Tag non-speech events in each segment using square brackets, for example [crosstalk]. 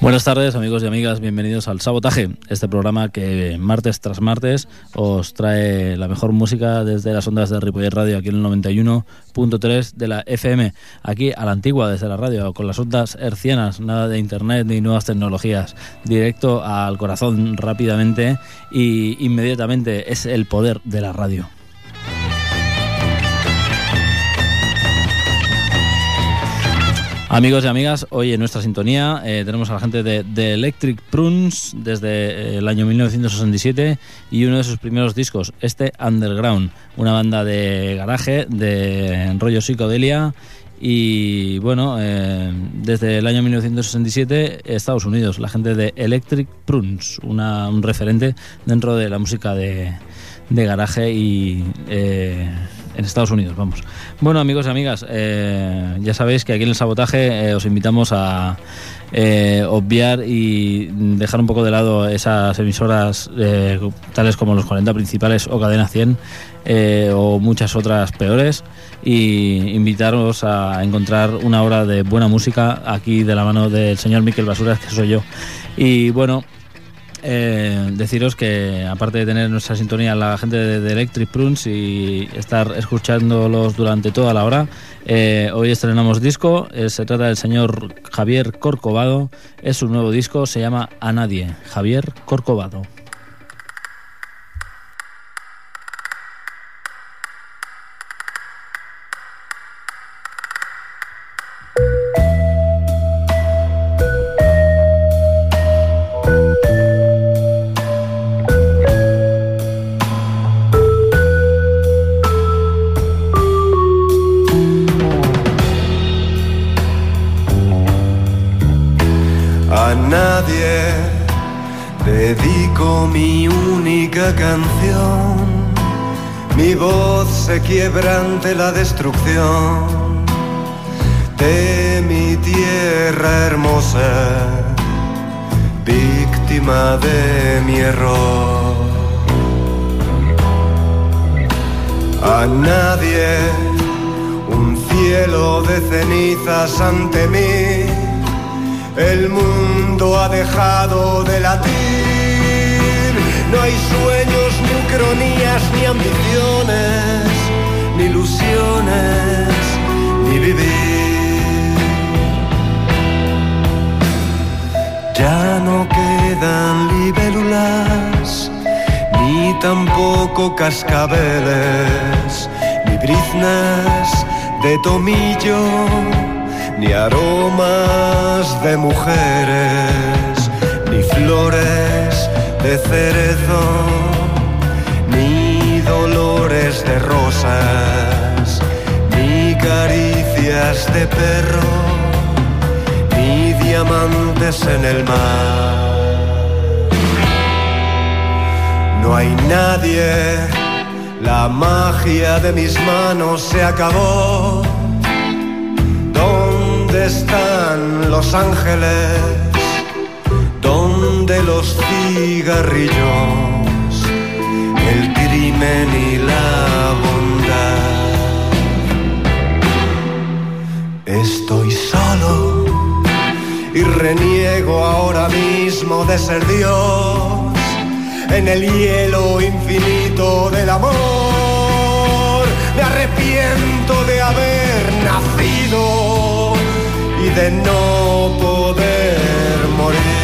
Buenas tardes amigos y amigas, bienvenidos al Sabotaje, este programa que martes tras martes os trae la mejor música desde las ondas de Ripollet Radio, aquí en el 91.3 de la FM, aquí a la antigua desde la radio, con las ondas hercianas, nada de internet ni nuevas tecnologías, directo al corazón rápidamente y inmediatamente es el poder de la radio. Amigos y amigas, hoy en nuestra sintonía eh, tenemos a la gente de, Electric Prunes desde eh, el año 1967 y uno de sus primeros discos, este Underground, una banda de garaje, de rollo psicodelia y bueno, eh, desde el año 1967 Estados Unidos, la gente de Electric Prunes, una, un referente dentro de la música de, de garaje y en Estados Unidos, vamos. Bueno, amigos y amigas, eh, ya sabéis que aquí en el sabotaje eh, os invitamos a eh, obviar y dejar un poco de lado esas emisoras tales como los 40 principales o Cadena 100 o muchas otras peores y invitaros a encontrar una hora de buena música aquí de la mano del señor Miquel Basuras, que soy yo. Y bueno, eh, deciros que aparte de tener nuestra sintonía la gente de, Electric Prunes y estar escuchándolos durante toda la hora, eh, hoy estrenamos disco, eh, se trata del señor Javier Corcovado, es un nuevo disco, se llama A Nadie, Javier Corcovado. La destrucción de mi tierra hermosa, víctima de mi error. A nadie un cielo de cenizas ante mí, el mundo ha dejado de latir, no hay sueños ni ucronías ni ambiciones ni vivir. Ya no quedan libélulas, ni tampoco cascabeles, ni briznas de tomillo, ni aromas de mujeres, ni flores de cerezo dolores de rosas, ni de perro, ni diamantes en el mar. No hay nadie, la magia de mis manos se acabó. ¿Dónde están los ángeles? ¿Dónde los cigarrillos? El crimen y la Estoy solo y reniego ahora mismo de ser Dios en el hielo infinito del amor. Me arrepiento de haber nacido y de no poder morir.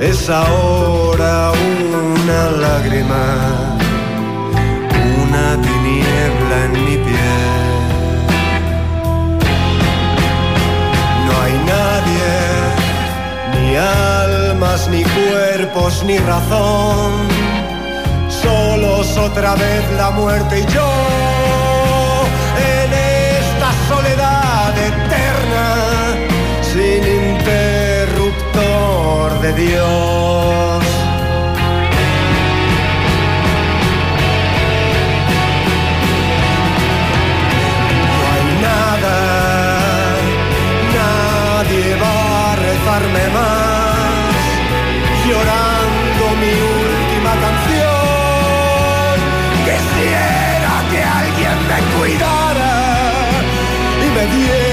Es ahora una lágrima, una tiniebla en mi piel. No hay nadie, ni almas, ni cuerpos, ni razón, solos otra vez la muerte y yo en esta soledad eterna, de Dios. No hay nada, nadie va a rezarme más, llorando mi última canción. Quisiera que alguien me cuidara y me diera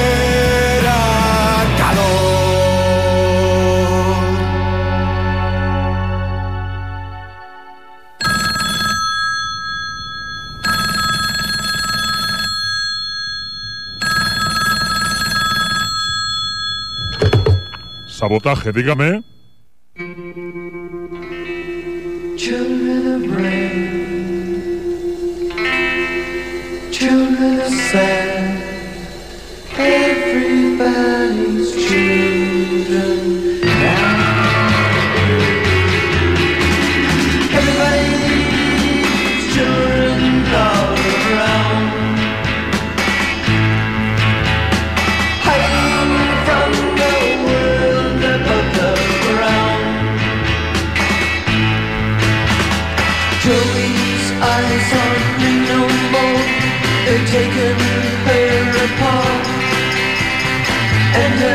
Sabotaje, dígame. And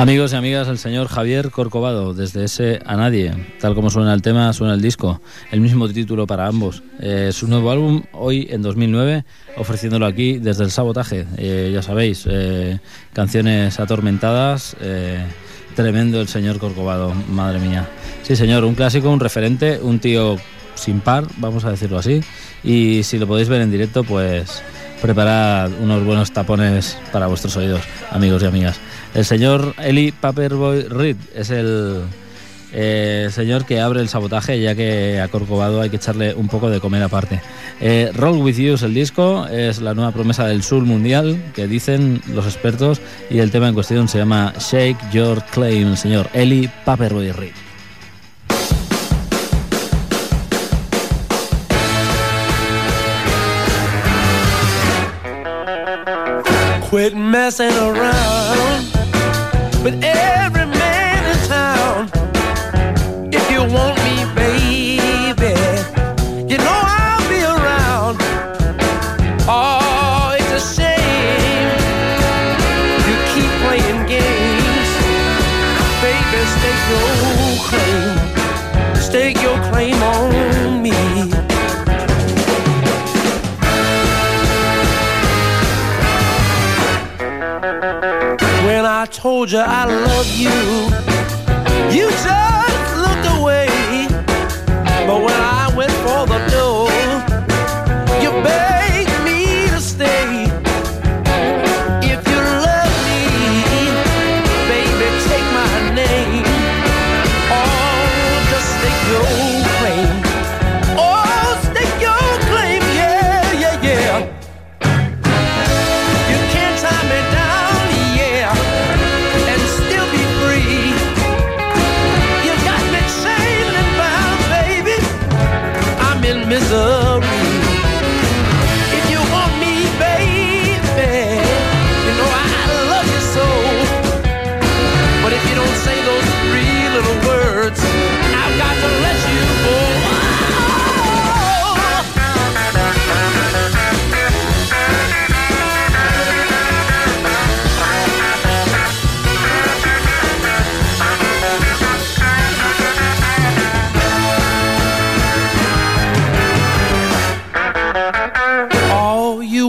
Amigos y amigas, el señor Javier Corcovado, desde ese A Nadie, tal como suena el tema, suena el disco, el mismo título para ambos. Eh, su nuevo álbum, hoy en 2009, ofreciéndolo aquí desde el sabotaje. Eh, ya sabéis, eh, canciones atormentadas, tremendo el señor Corcovado, madre mía. Sí, señor, un clásico, un referente, un tío sin par, vamos a decirlo así. Y si lo podéis ver en directo, pues preparad unos buenos tapones para vuestros oídos, amigos y amigas. El señor Eli Paperboy Reed es el eh, señor que abre el sabotaje, ya que a Corcovado hay que echarle un poco de comer aparte. Eh, Roll With You es el disco, es la nueva promesa del sur mundial, que dicen los expertos, y el tema en cuestión se llama Shake Your Claim, señor Eli Paperboy Reed. Quit messing around. With every told you I love you. You just looked away. But when I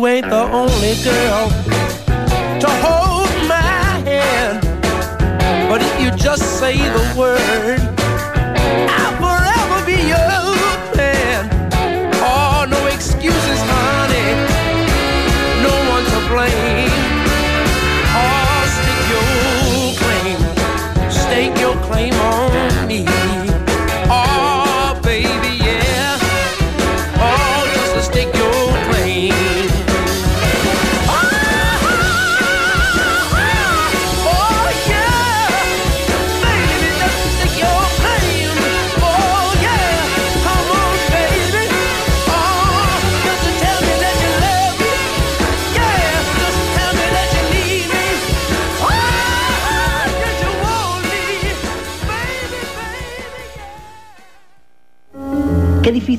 you ain't the only girl to hold my hand. But if you just say the word,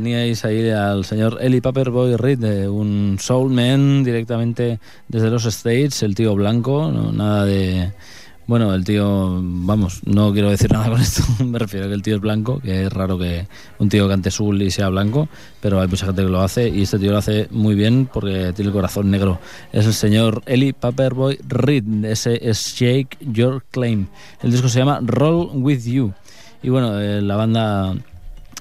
Teníais ahí al señor Eli Paperboy Reed, un soul man directamente desde los States, el tío blanco, no, nada de... Bueno, el tío, vamos, no quiero decir [laughs] nada con esto, me refiero a que el tío es blanco, que es raro que un tío cante soul y sea blanco, pero hay mucha gente que lo hace y este tío lo hace muy bien porque tiene el corazón negro. Es el señor Eli Paperboy Reed, ese es Shake Your Claim. El disco se llama Roll With You. Y bueno, eh, la banda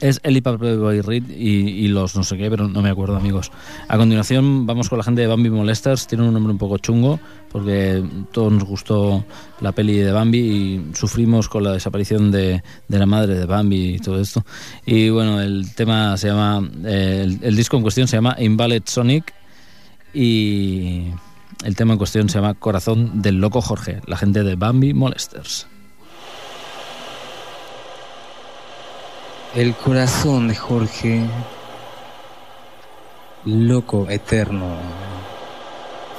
es Eli Paperboy Reed y, y los no sé qué, pero no me acuerdo, amigos. A continuación vamos con la gente de Bambi Molesters. Tiene un nombre un poco chungo porque todos nos gustó la peli de Bambi y sufrimos con la desaparición de, de la madre de Bambi y todo esto. Y bueno, el tema se llama, eh, el, el disco en cuestión se llama Invalid Sonic y el tema en cuestión se llama Corazón del Loco Jorge, la gente de Bambi Molesters. El corazón de Jorge, loco eterno,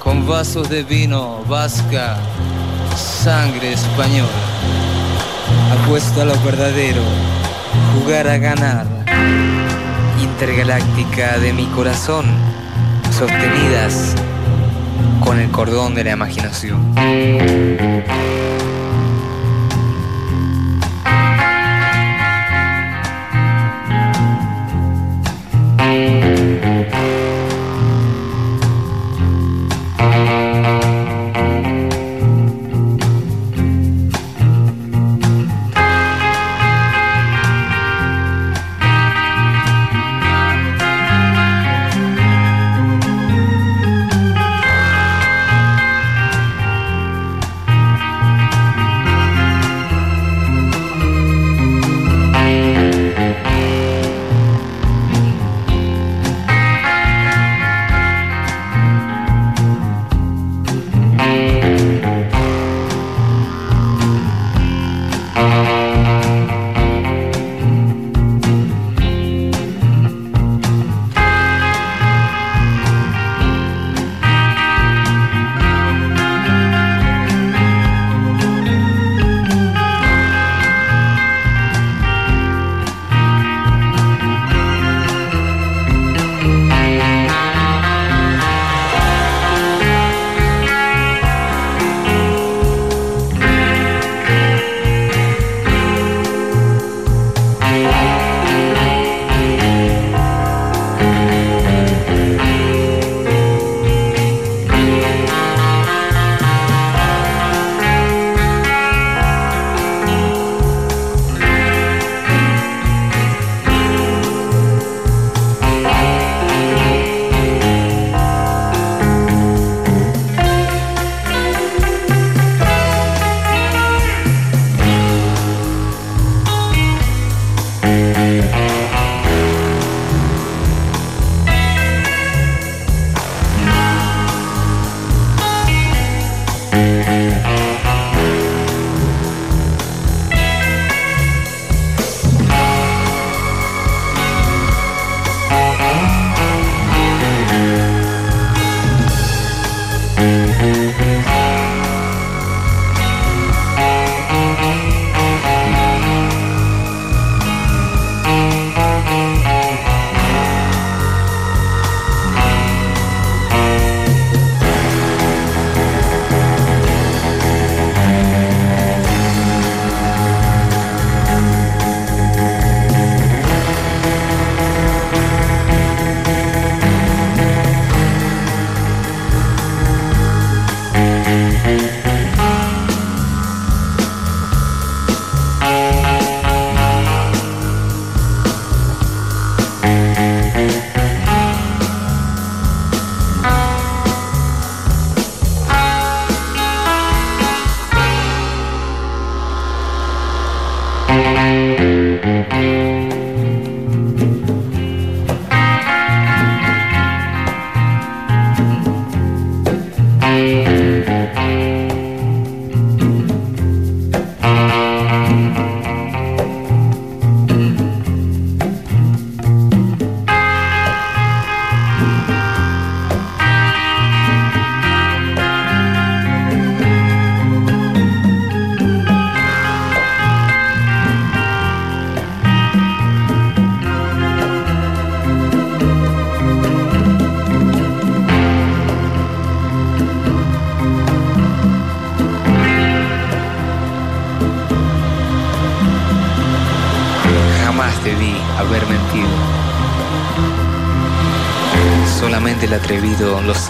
con vasos de vino vasca, sangre española, apuesto a lo verdadero, jugar a ganar, intergaláctica de mi corazón, sostenidas con el cordón de la imaginación.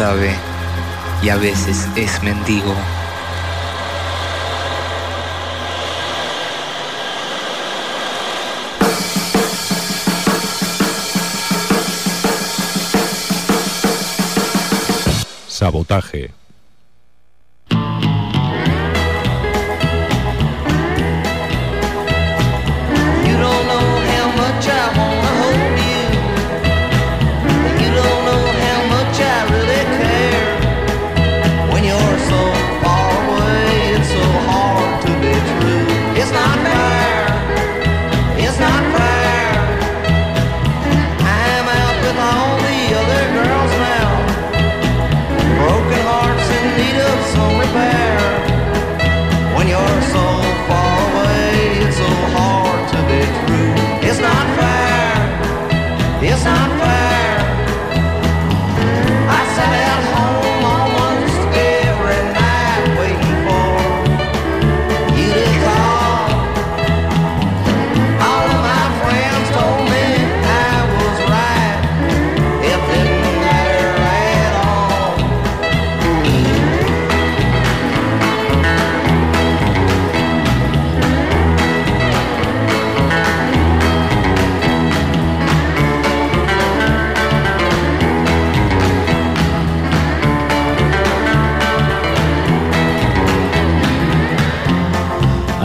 Sabe y a veces es mendigo. Sabotaje.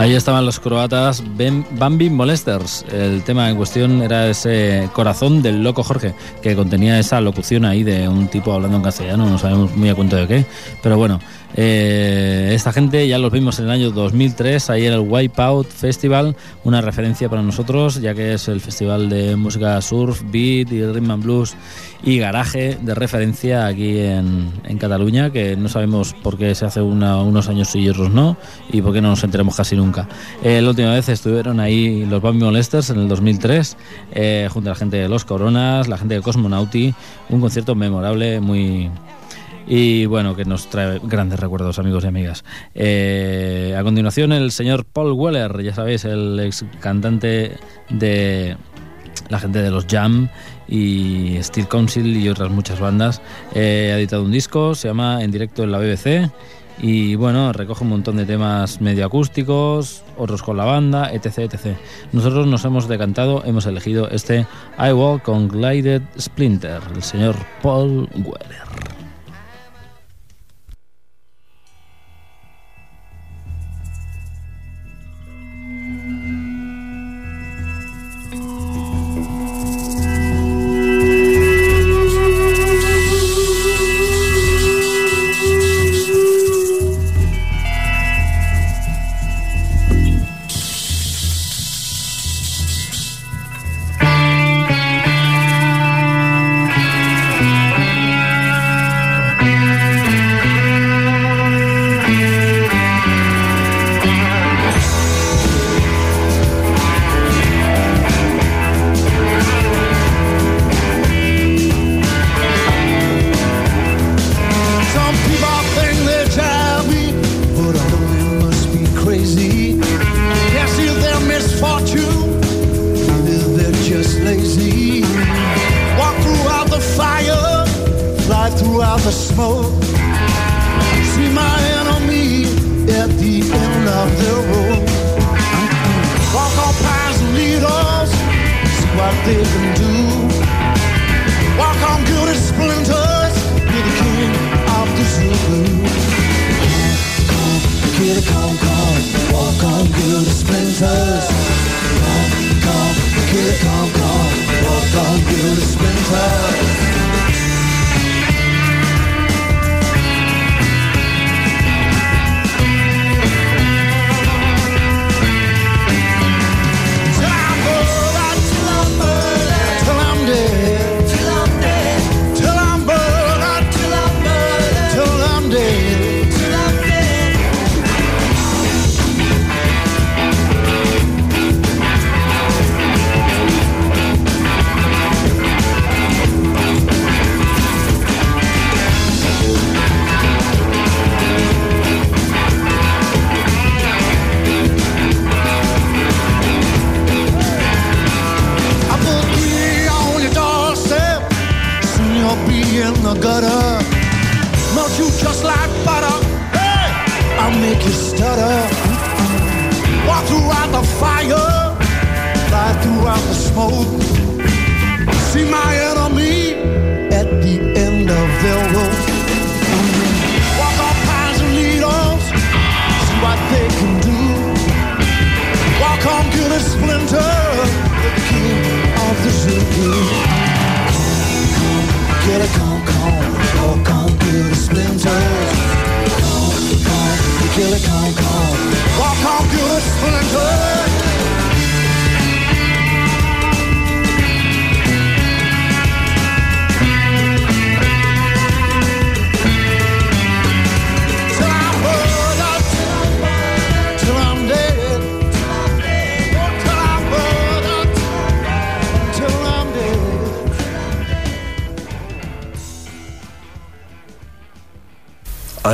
Ahí estaban los croatas Bambi Molesters. El tema en cuestión era ese corazón del loco Jorge, que contenía esa locución ahí de un tipo hablando en castellano, no sabemos muy a cuento de qué. Pero bueno, eh, esta gente ya los vimos en el año 2003, ahí en el Wipeout Festival, una referencia para nosotros, ya que es el festival de música surf, beat y rhythm and blues y garaje de referencia aquí en, en Cataluña, que no sabemos por qué se hace una- unos años y otros no, y por qué no nos enteremos casi nunca. Eh, la última vez estuvieron ahí los Bambi Molesters en el 2003, eh, junto a la gente de Los Coronas, la gente de Cosmonauti, un concierto memorable, muy... Y bueno, que nos trae grandes recuerdos, amigos y amigas. Eh, a continuación, el señor Paul Weller, ya sabéis, el ex cantante de la gente de los Jam y Steel Council y otras muchas bandas. Eh, ha editado un disco, se llama En directo en la BBC. Y bueno, recoge un montón de temas medio acústicos, otros con la banda, etc, etc. Nosotros nos hemos decantado, hemos elegido este I Walk on Glided Splinter, el señor Paul Weller. They can do. Walk on gilded splinters, be the king of the Zulu. Come, kid, come, come, walk on gilded splinters. Come, come, kid, come, come, walk on gilded splinters.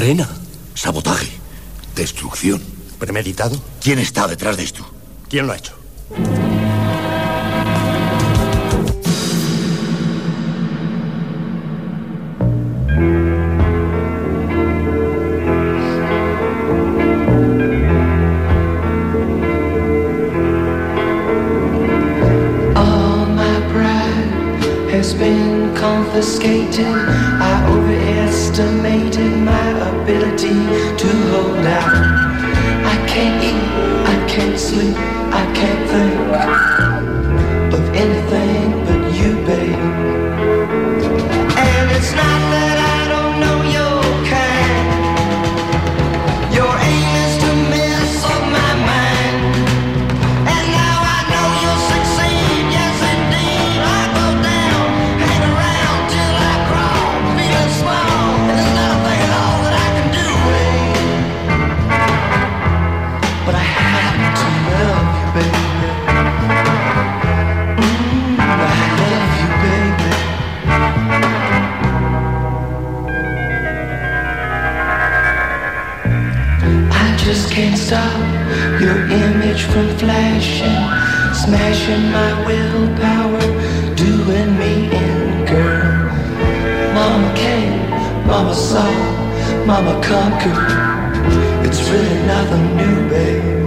Arena, sabotaje, destrucción. ¿Premeditado? ¿Quién está detrás de esto? ¿Quién lo ha hecho? Has been confiscated. I overestimated my ability to hold out. I can't eat, I can't sleep, smashing my willpower, doing me in, girl. Mama came, Mama saw, Mama conquered. It's really nothing new, babe.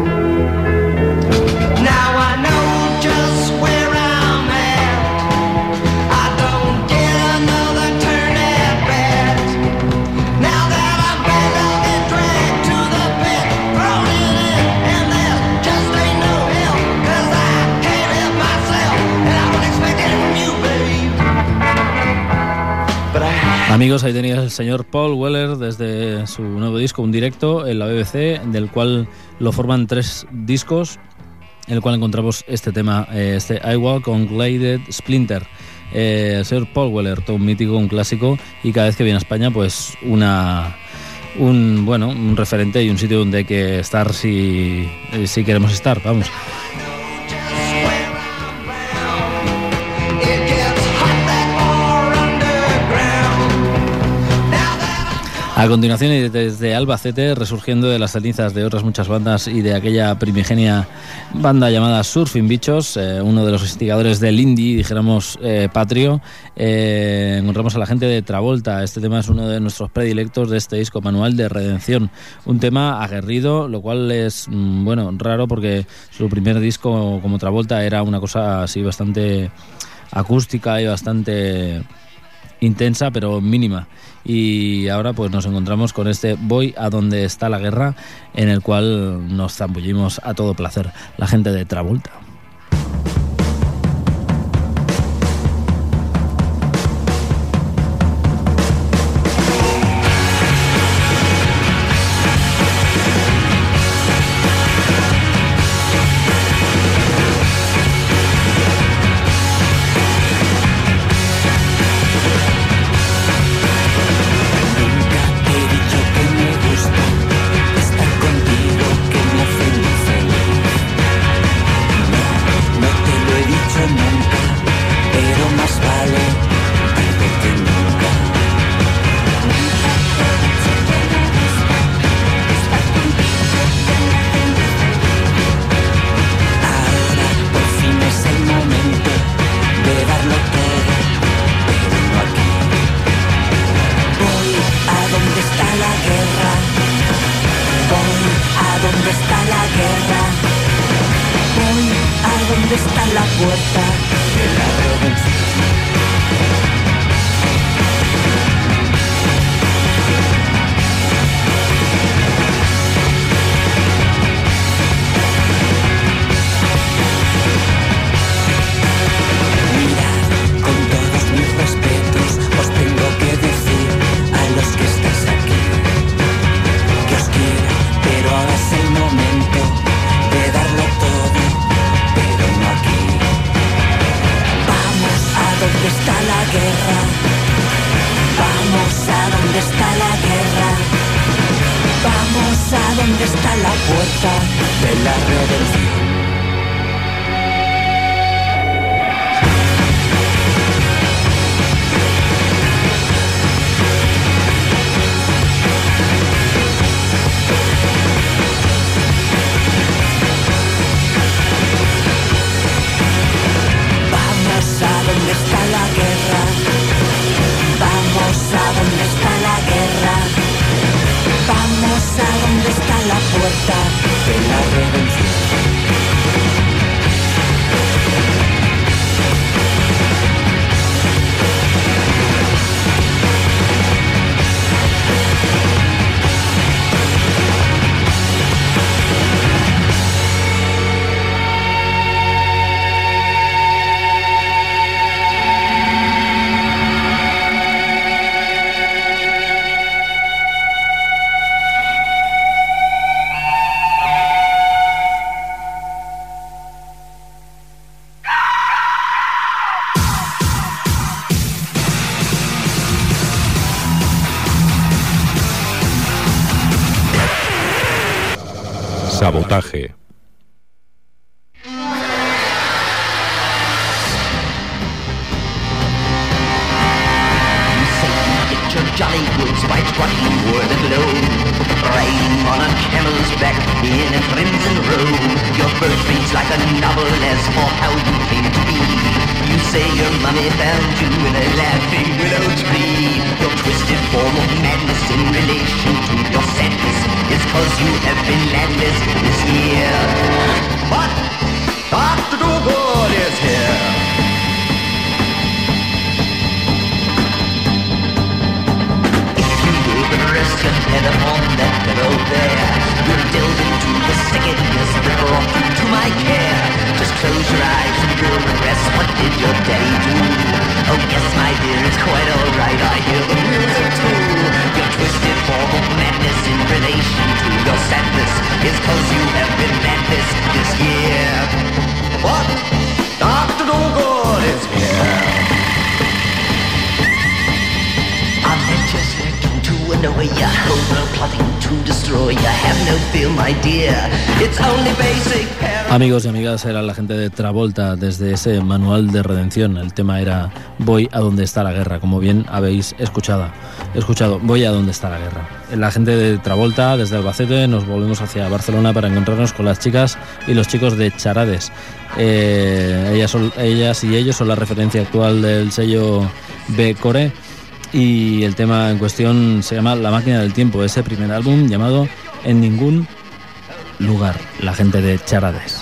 Amigos, ahí tenías el señor Paul Weller desde su nuevo disco, un directo en la BBC, del cual lo forman tres discos, en el cual encontramos este tema, eh, este I Walk con Gladed Splinter. Eh, el señor Paul Weller, todo un mítico, un clásico, y cada vez que viene a España, pues una un bueno un referente y un sitio donde hay que estar si, si queremos estar, vamos. A continuación, y desde Albacete, resurgiendo de las cenizas de otras muchas bandas y de aquella primigenia banda llamada Surfing Bichos, eh, uno de los instigadores del indie, dijéramos eh, patrio, eh, encontramos a la gente de Travolta. Este tema es uno de nuestros predilectos de este disco, Manual de Redención. Un tema aguerrido, lo cual es, mm, bueno, raro porque su primer disco como Travolta era una cosa así bastante acústica y bastante intensa pero mínima y ahora pues nos encontramos con este Voy a donde está la guerra en el cual nos zambullimos a todo placer la gente de Travolta. Goods by Riding on a camel's back in a crimson robe. Your birth reads like a novel as for how you came to be say your mummy found you in a laughing willow tree Your twisted form of madness in relation to your sadness Is cause you have been landless this year But Dr. Dougal is here rest your head upon that pillow there. You'll delve into the sickness brought you to my care. Just close your eyes and you'll rest. What did your daddy do? Oh yes, my dear, it's quite alright. I hear the music too. Your twisted form of madness in relation to your sadness is cause you have been madness this year. What? Dr. Dougal is here. I'm just Amigos y amigas, era la gente de Travolta desde ese manual de redención. El tema era Voy a donde está la guerra, como bien habéis escuchado. escuchado Voy a donde está la guerra. La gente de Travolta desde Albacete nos volvemos hacia Barcelona para encontrarnos con las chicas y los chicos de Charades. Eh, ellas, ellas y ellos son la referencia actual del sello B Core y el tema en cuestión se llama La máquina del tiempo, ese primer álbum llamado En ningún lugar, la gente de Charades.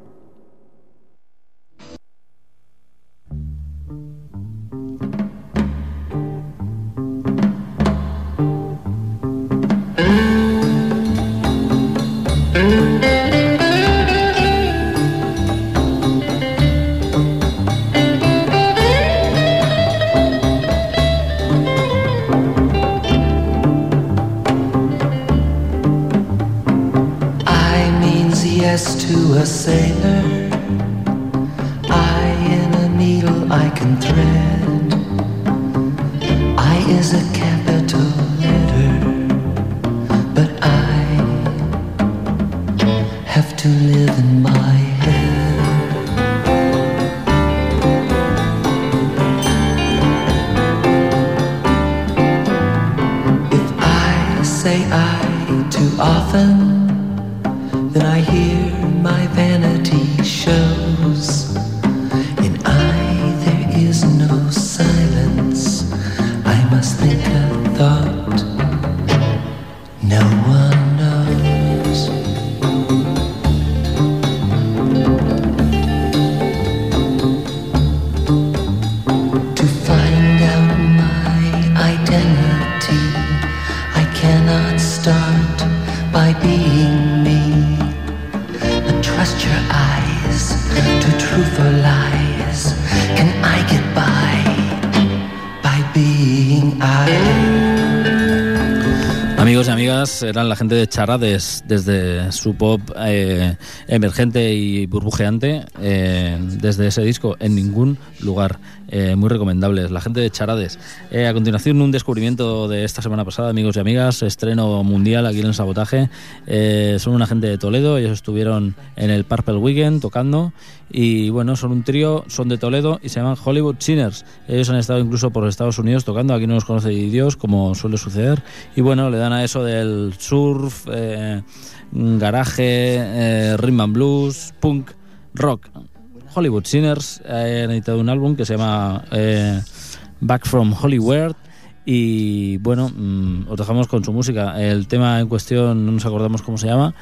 a sailor. I in a needle I can thread. I is a capital letter But I have to live in my head. If I say I too often Then I hear la gente de Charades desde su pop eh, emergente y burbujeante, eh, desde ese disco, en ningún lugar. Eh, muy recomendables, la gente de Charades. Eh, a continuación, un descubrimiento de esta semana pasada, amigos y amigas, estreno mundial aquí en el Sabotaje. Eh, son una gente de Toledo, ellos estuvieron en el Purple Weekend tocando y bueno, son un trío, son de Toledo y se llaman Hollywood Sinners. Ellos han estado incluso por Estados Unidos tocando, aquí no los conoce Dios, como suele suceder. Y bueno, le dan a eso del surf, garaje, rhythm and blues, punk, rock. Hollywood Sinners eh, han editado un álbum que se llama eh, Back from Hollywood. Y bueno, mm, os dejamos con su música. El tema en cuestión no nos acordamos cómo se llama.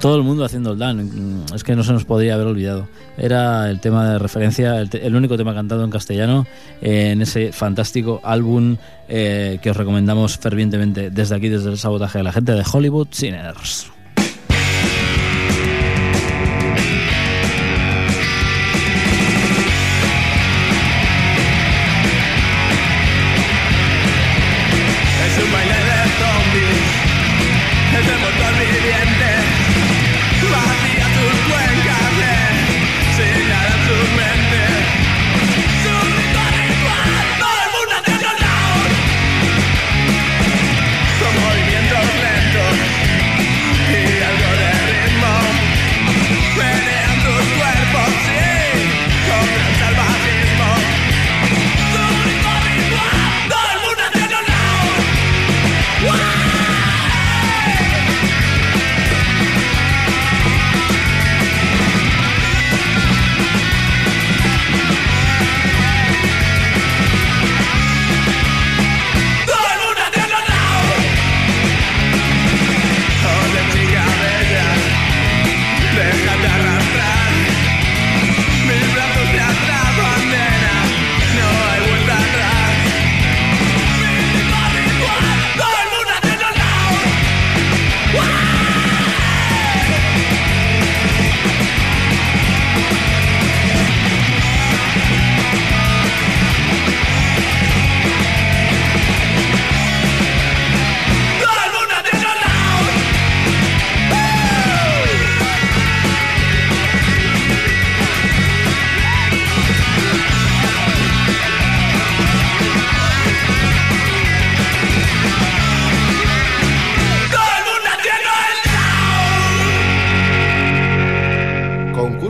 Todo el mundo haciendo el Dan, es que no se nos podía haber olvidado. Era el tema de referencia, el, el único tema cantado en castellano eh, en ese fantástico álbum eh, que os recomendamos fervientemente desde aquí, desde el sabotaje de la gente de Hollywood Sinners.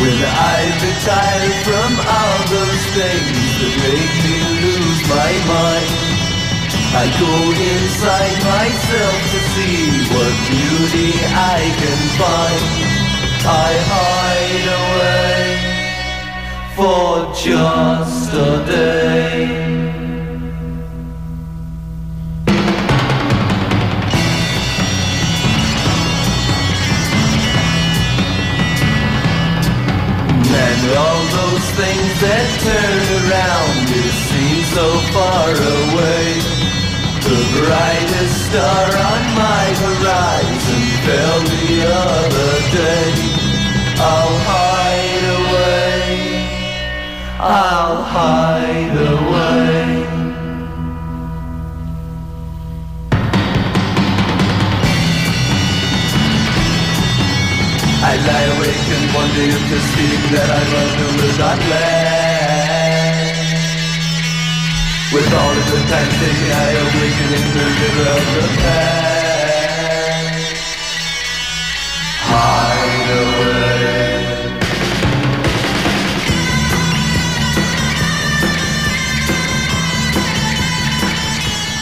When I retire from all those things that make me lose my mind, I go inside myself to see what beauty I can find. I hide away for just a day. And all those things that turn around it seem so far away. The brightest star on my horizon another day. I'll hide away. I'll hide and wonder if this feeling that I love you will not last. With all of the time taken, I awaken in the river of the past. Hide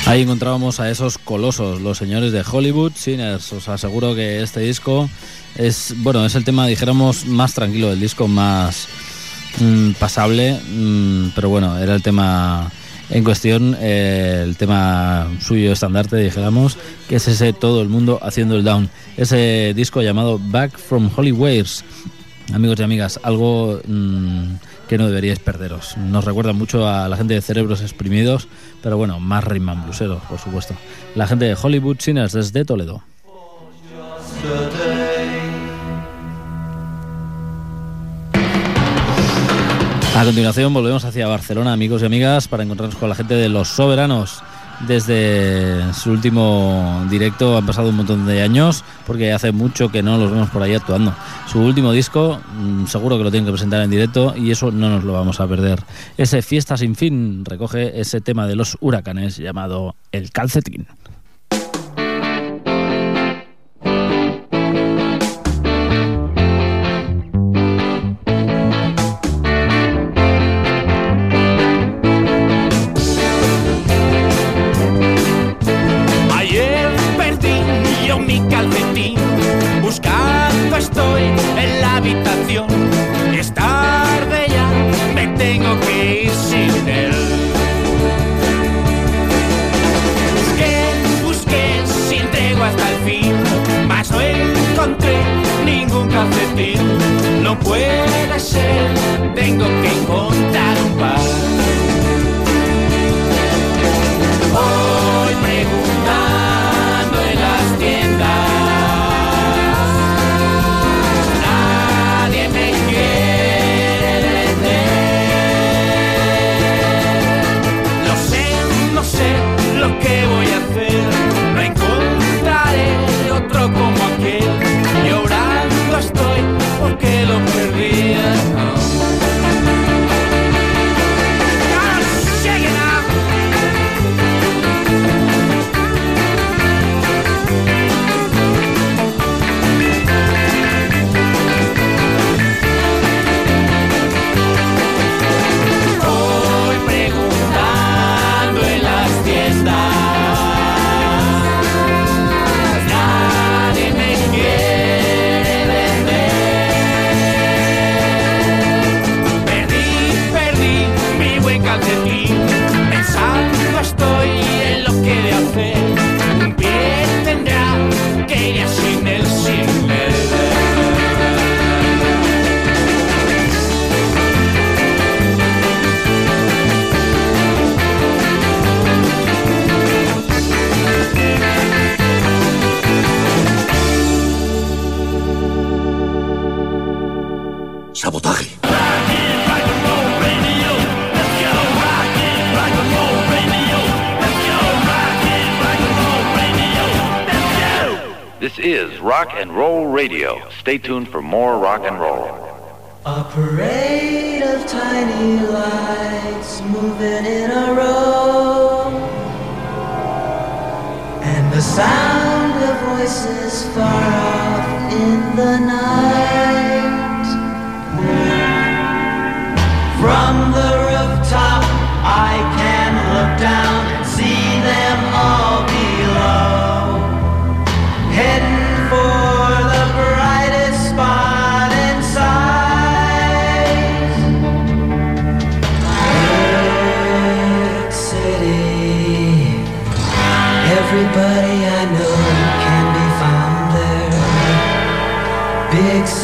Ahí encontrábamos a esos colosos, los señores de Hollywood Sinners. Os aseguro que este disco es, bueno, es el tema, dijéramos, más tranquilo del disco, más mm, pasable, mm, pero bueno, era el tema en cuestión, eh, el tema suyo estandarte, dijéramos, que es ese todo el mundo haciendo el down. Ese disco llamado Back from Hollywairs. Amigos y amigas, algo mm, que no deberíais perderos. Nos recuerda mucho a la gente de Cerebros Exprimidos, pero bueno, más rhythm and blueseros, por supuesto. La gente de Hollywood Sinners desde Toledo. A continuación volvemos hacia Barcelona, amigos y amigas, para encontrarnos con la gente de Los Soberanos. Desde su último directo han pasado un montón de años, porque hace mucho que no los vemos por ahí actuando. Su último disco, mm, seguro que lo tienen que presentar en directo y eso no nos lo vamos a perder. Ese Fiesta sin fin recoge ese tema de los huracanes llamado El Calcetín. Mi Rock and Roll Radio. Stay tuned for more rock and roll. A parade of tiny lights moving in a row. And the sound of voices far off in the night.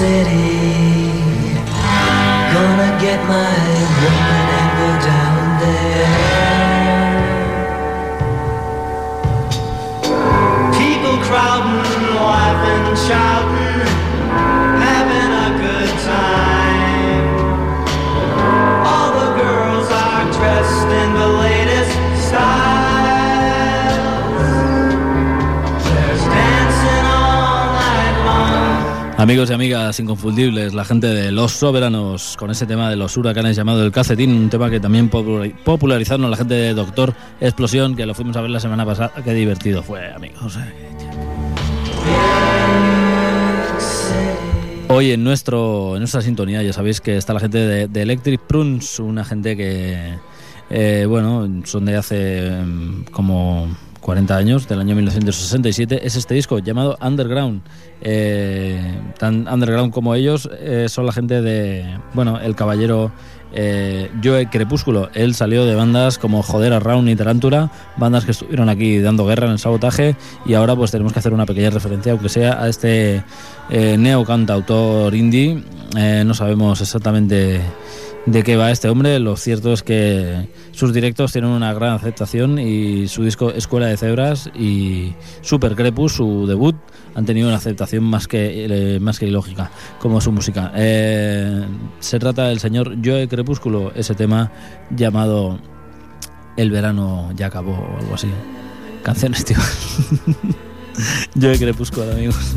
City. Gonna get my Amigos y amigas inconfundibles, la gente de Los Soberanos, con ese tema de los huracanes llamado El Calcetín, un tema que también popula- popularizaron la gente de Doctor Explosión, que lo fuimos a ver la semana pasada. Qué divertido fue, amigos. Hoy en, nuestro, en nuestra sintonía ya sabéis que está la gente de, de Electric Prunes, una gente que, eh, bueno, son de hace mm, como 40 años, del año 1967. Es este disco llamado Underground. Eh, tan underground como ellos eh, son la gente de, bueno, el caballero eh, Joe Crepúsculo. Él salió de bandas como Joder, Round y Tarántula, bandas que estuvieron aquí dando guerra en el sabotaje y ahora pues tenemos que hacer una pequeña referencia, aunque sea a este eh, neo cantautor indie. No sabemos exactamente de qué va este hombre. Lo cierto es que sus directos tienen una gran aceptación y su disco Escuela de Cebras y Super Crepus, su debut, han tenido una aceptación más que, eh, más que ilógica, como su música. Eh, se trata del señor Joe Crepúsculo, ese tema llamado El verano ya acabó o algo así. Canciones, [laughs] tío. Joe Crepúsculo, amigos.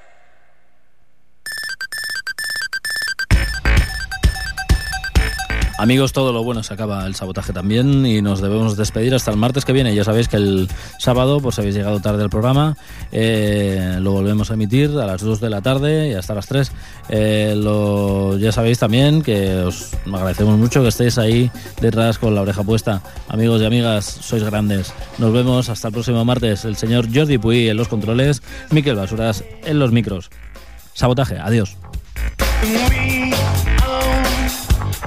Amigos, todo lo bueno se acaba el sabotaje también y nos debemos despedir hasta el martes que viene. Ya sabéis que el sábado, si habéis llegado tarde al programa, eh, lo volvemos a emitir a las 2 de la tarde y hasta las 3. Eh, lo, ya sabéis también que os agradecemos mucho que estéis ahí detrás con la oreja puesta. Amigos y amigas, sois grandes. Nos vemos hasta el próximo martes. El señor Jordi Puy en los controles, Miquel Basuras en los micros. Sabotaje, adiós.